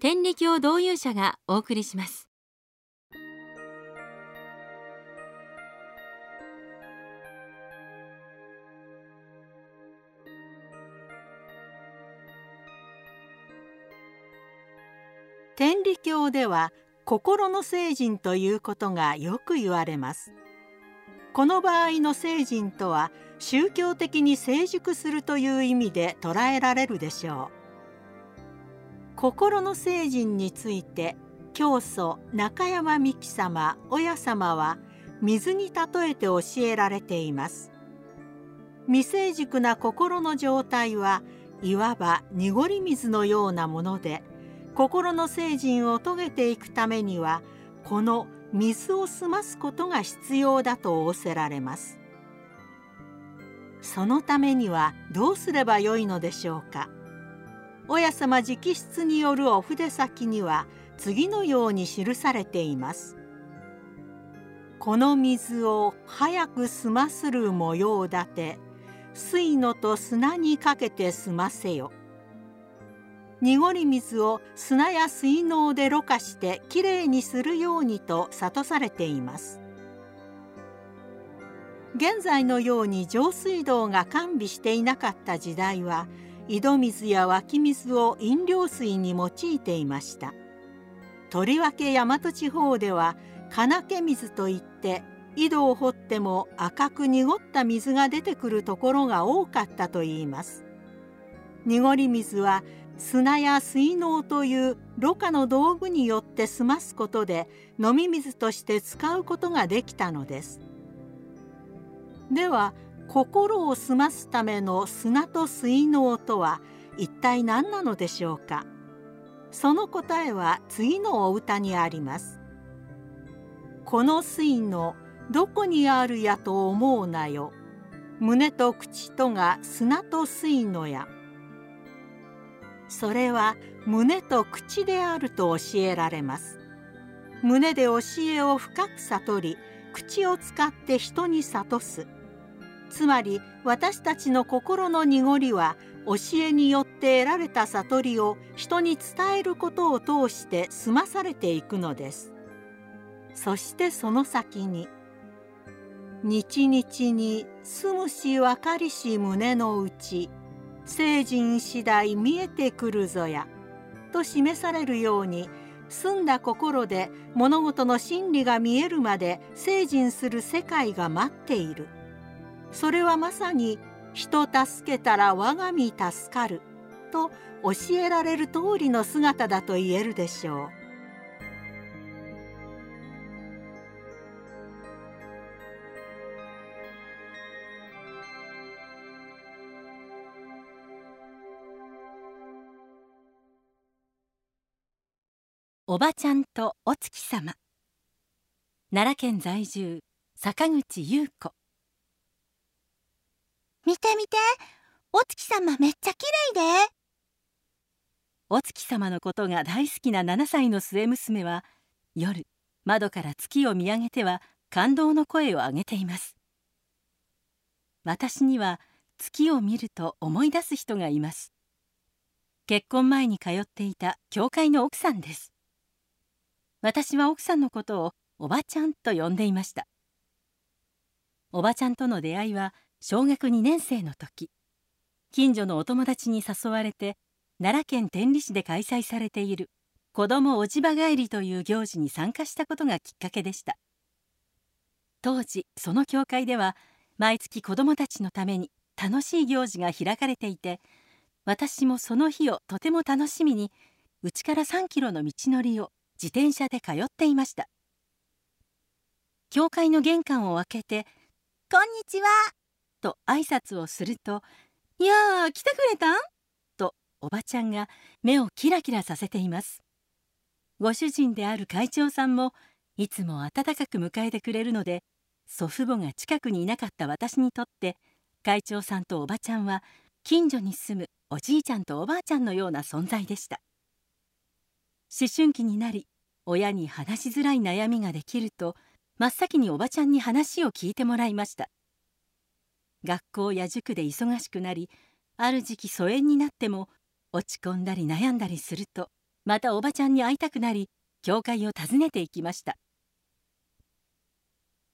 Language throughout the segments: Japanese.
天理教導遊者がお送りします。天理教では心の聖人ということがよく言われます。この場合の聖人とは宗教的に成熟するという意味で捉えられるでしょう。心の聖人について教祖中山美紀様親様は水に例えて教えられています。未成熟な心の状態はいわば濁り水のようなもので心の聖人を遂げていくためにはこの水を澄ますことが必要だと仰せられます。そのためにはどうすればよいのでしょうか？親様直筆によるお筆先には次のように記されています。この水を早く済まする模様立て水のと砂にかけて済ませよ。濁り水を砂や水嚢でろ過してきれいにするようにと諭されています。現在のように上水道が完備していなかった時代は井戸水や湧き水を飲料水に用いていました。とりわけ大和地方では金気水といって井戸を掘っても赤く濁った水が出てくるところが多かったといいます。濁り水は砂や水嚢というろ過の道具によって済ますことで飲み水として使うことができたのです。では心を澄ますための砂と水嚢とは一体何なのでしょうか？その答えは次のお歌にあります。この水のどこにあるやと思うなよ。胸と口とが砂と水のや。それは胸と口であると教えられます。胸で教えを深く悟り口を使って人に諭す。つまり私たちの心の濁りは教えによって得られた悟りを人に伝えることを通して済まされていくのです。そしてその先に「日々に住むし分かりし胸の内聖人次第見えてくるぞや」と示されるように澄んだ心で物事の真理が見えるまで聖人する世界が待っている。それはまさに人助けたら我が身助かると教えられる通りの姿だと言えるでしょう。おばちゃんとお月様奈良県在住坂口優子見て見て。お月様めっちゃ綺麗で。お月様のことが大好きな7歳の末娘は夜窓から月を見上げては感動の声を上げています。私には月を見ると思い出す人がいます。結婚前に通っていた教会の奥さんです。私は奥さんのことをおばちゃんと呼んでいました。おばちゃんとの出会いは小学2年生の時近所のお友達に誘われて奈良県天理市で開催されている子どもおじば帰りという行事に参加したことがきっかけでした。当時その教会では毎月子どもたちのために楽しい行事が開かれていて私もその日をとても楽しみにうちから3キロの道のりを自転車で通っていました。教会の玄関を開けて「こんにちは」と挨拶をすると「いやー来てくれたん?」とおばちゃんが目をキラキラさせています。ご主人である会長さんもいつも温かく迎えてくれるので祖父母が近くにいなかった私にとって会長さんとおばちゃんは近所に住むおじいちゃんとおばあちゃんのような存在でした。思春期になり親に話しづらい悩みができると真っ先におばちゃんに話を聞いてもらいました。学校や塾で忙しくなりある時期疎遠になっても落ち込んだり悩んだりするとまたおばちゃんに会いたくなり教会を訪ねていきました。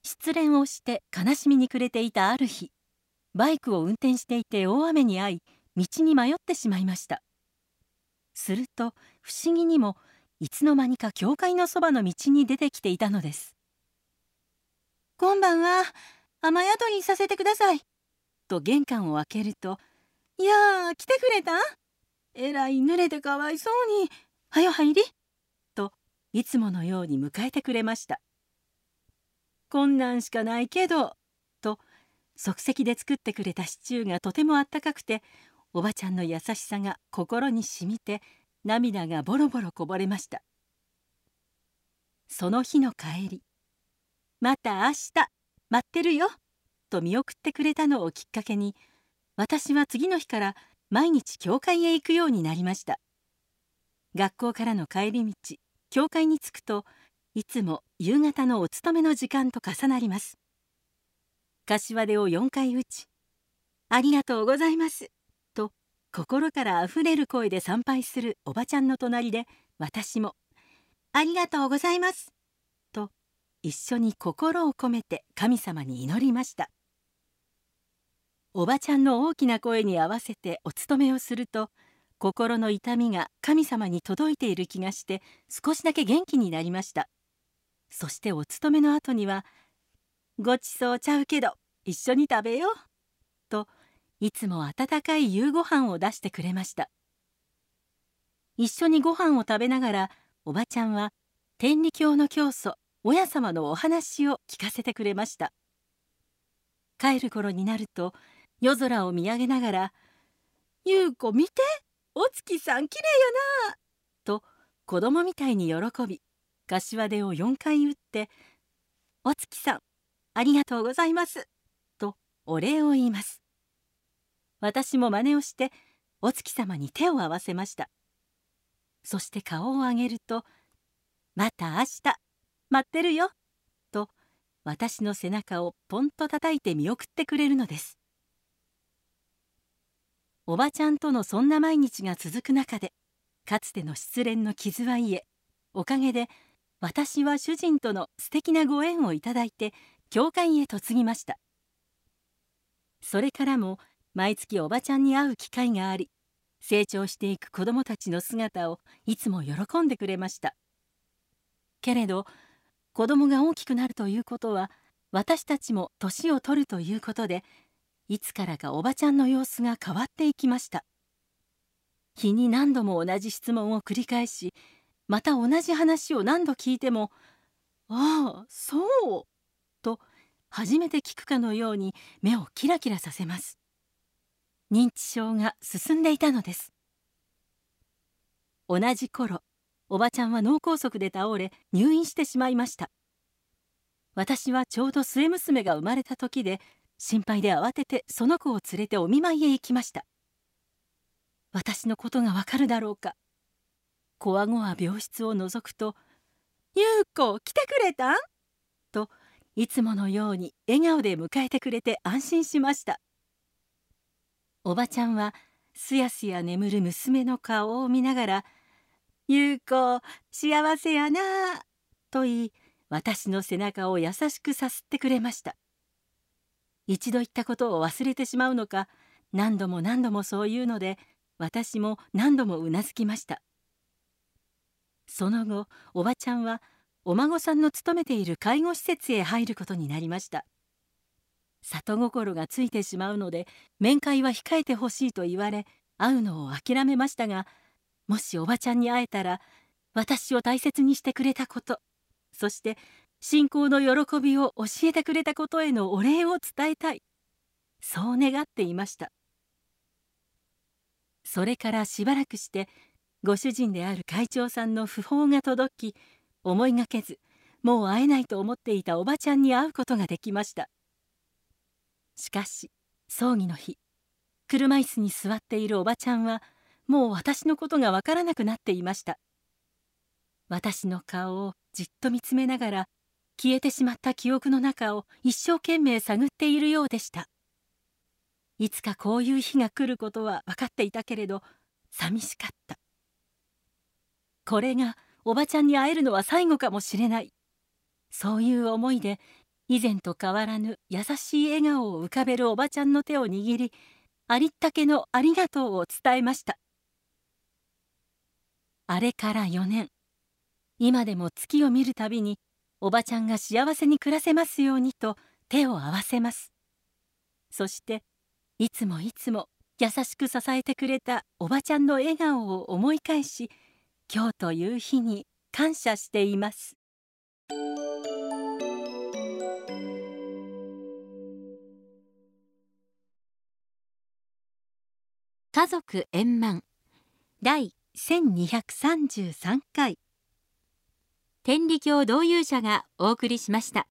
失恋をして悲しみに暮れていたある日バイクを運転していて大雨に遭い道に迷ってしまいました。すると不思議にもいつの間にか教会のそばの道に出てきていたのです「今晩は。雨宿りさせてください」と玄関を開けると「いやー来てくれたえらい濡れてかわいそうに。はよ入り」といつものように迎えてくれました困難しかないけどと即席で作ってくれたシチューがとてもあったかくておばちゃんの優しさが心にしみて涙がボロボロこぼれました。その日の帰り「また明日待ってるよ」と見送ってくれたのをきっかけに私は次の日から毎日教会へ行くようになりました。学校からの帰り道教会に着くといつも夕方のお勤めの時間と重なります。柏手を4回打ち「ありがとうございます」と心からあふれる声で参拝するおばちゃんの隣で私も「ありがとうございます」と一緒に心を込めて神様に祈りました。おばちゃんの大きな声に合わせてお勤めをすると心の痛みが神様に届いている気がして少しだけ元気になりました。そしてお勤めの後には「ごちそうちゃうけど一緒に食べよう」といつも温かい夕ご飯を出してくれました。一緒にご飯を食べながらおばちゃんは天理教の教祖親様のお話を聞かせてくれました。帰る頃になると夜空を見上げながら「優子見てお月さんきれいやな」と子供みたいに喜び柏手を4回打って「お月さんありがとうございます」とお礼を言います。私も真似をしてお月様に手を合わせました。そして顔を上げると「また明日待ってるよ」と私の背中をポンと叩いて見送ってくれるのです。おばちゃんとのそんな毎日が続く中でかつての失恋の傷は癒えおかげで私は主人との素敵なご縁をいただいて教会へ嫁ぎました。それからも毎月おばちゃんに会う機会があり成長していく子どもたちの姿をいつも喜んでくれました。けれど子供が大きくなるということは私たちも年を取るということでいつからかおばちゃんの様子が変わっていきました。日に何度も同じ質問を繰り返しまた同じ話を何度聞いても「ああそう」と初めて聞くかのように目をキラキラさせます。認知症が進んでいたのです。同じ頃おばちゃんは脳梗塞で倒れ入院してしまいました。私はちょうど末娘が生まれた時で心配で慌ててその子を連れてお見舞いへ行きました。私のことがわかるだろうか。こわごわ病室を覗くと「優子来てくれたん?」といつものように笑顔で迎えてくれて安心しました。おばちゃんはすやすや眠る娘の顔を見ながら「優子幸せやな」と言い私の背中を優しくさすってくれました。一度言ったことを忘れてしまうのか何度も何度もそう言うので私も何度もうなずきました。その後おばちゃんはお孫さんの勤めている介護施設へ入ることになりました。里心がついてしまうので面会は控えてほしいと言われ会うのを諦めましたがもしおばちゃんに会えたら私を大切にしてくれたことそして信仰の喜びを教えてくれたことへのお礼を伝えたい。そう願っていました。それからしばらくしてご主人である会長さんの訃報が届き思いがけずもう会えないと思っていたおばちゃんに会うことができました。しかし葬儀の日車椅子に座っているおばちゃんはもう私のことがわからなくなっていました。私の顔をじっと見つめながら消えてしまった記憶の中を一生懸命探っているようでした。いつかこういう日が来ることは分かっていたけれど寂しかった。これがおばちゃんに会えるのは最後かもしれない。そういう思いで以前と変わらぬ優しい笑顔を浮かべるおばちゃんの手を握りありったけのありがとうを伝えました。あれから4年。今でも月を見るたびにおばちゃんが幸せに暮らせますようにと手を合わせます。そしていつもいつも優しく支えてくれたおばちゃんの笑顔を思い返し今日という日に感謝しています。家族円満。第1233回。天理教導遊者がお送りしました。